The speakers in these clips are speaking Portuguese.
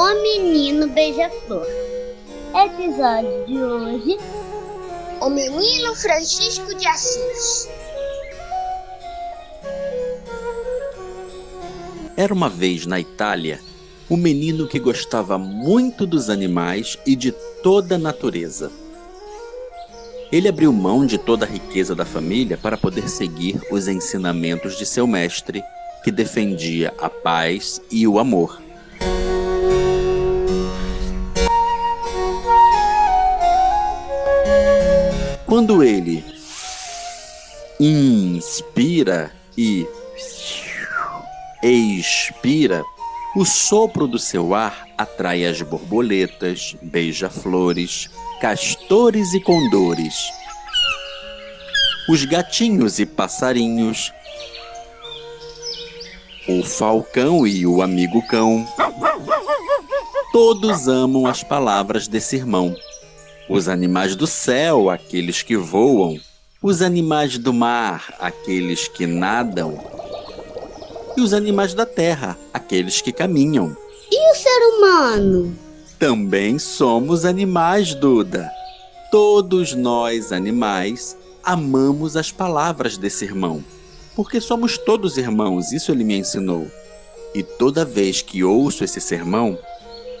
O Menino Beija-Flor. Episódio de hoje: O Menino Francisco de Assis. Era uma vez na Itália um menino que gostava muito dos animais e de toda a natureza. Ele abriu mão de toda a riqueza da família para poder seguir os ensinamentos de seu mestre, que defendia a paz e o amor. Quando ele inspira e expira, o sopro do seu ar atrai as borboletas, beija-flores, castores e condores, os gatinhos e passarinhos, o falcão e o amigo cão. Todos amam as palavras desse irmão. Os animais do céu, aqueles que voam, os animais do mar, aqueles que nadam, e os animais da terra, aqueles que caminham. E o ser humano? Também somos animais, Duda. Todos nós, animais, amamos as palavras desse irmão. Porque somos todos irmãos, isso ele me ensinou. E toda vez que ouço esse sermão,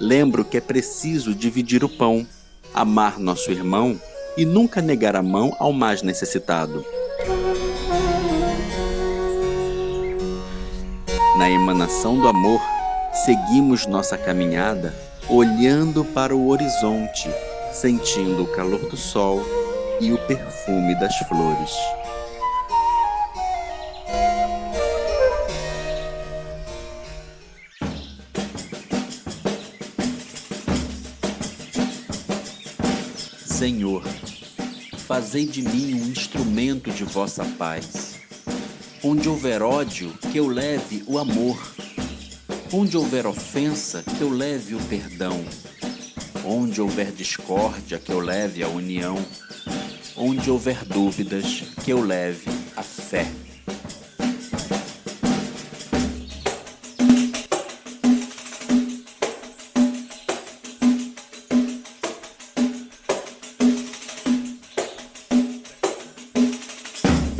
lembro que é preciso dividir o pão, amar nosso irmão e nunca negar a mão ao mais necessitado. Na emanação do amor, seguimos nossa caminhada olhando para o horizonte, sentindo o calor do sol e o perfume das flores. Senhor, fazei de mim um instrumento de vossa paz. Onde houver ódio, que eu leve o amor Onde houver ofensa, que eu leve o perdão. Onde houver discórdia, que eu leve a união. Onde houver dúvidas, que eu leve a fé.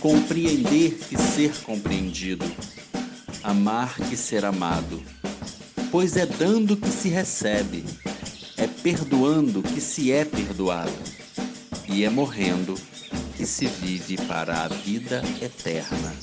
compreender que ser compreendido, amar que ser amado pois é dando que se recebe, é perdoando que se é perdoado, e é morrendo que se vive para a vida eterna.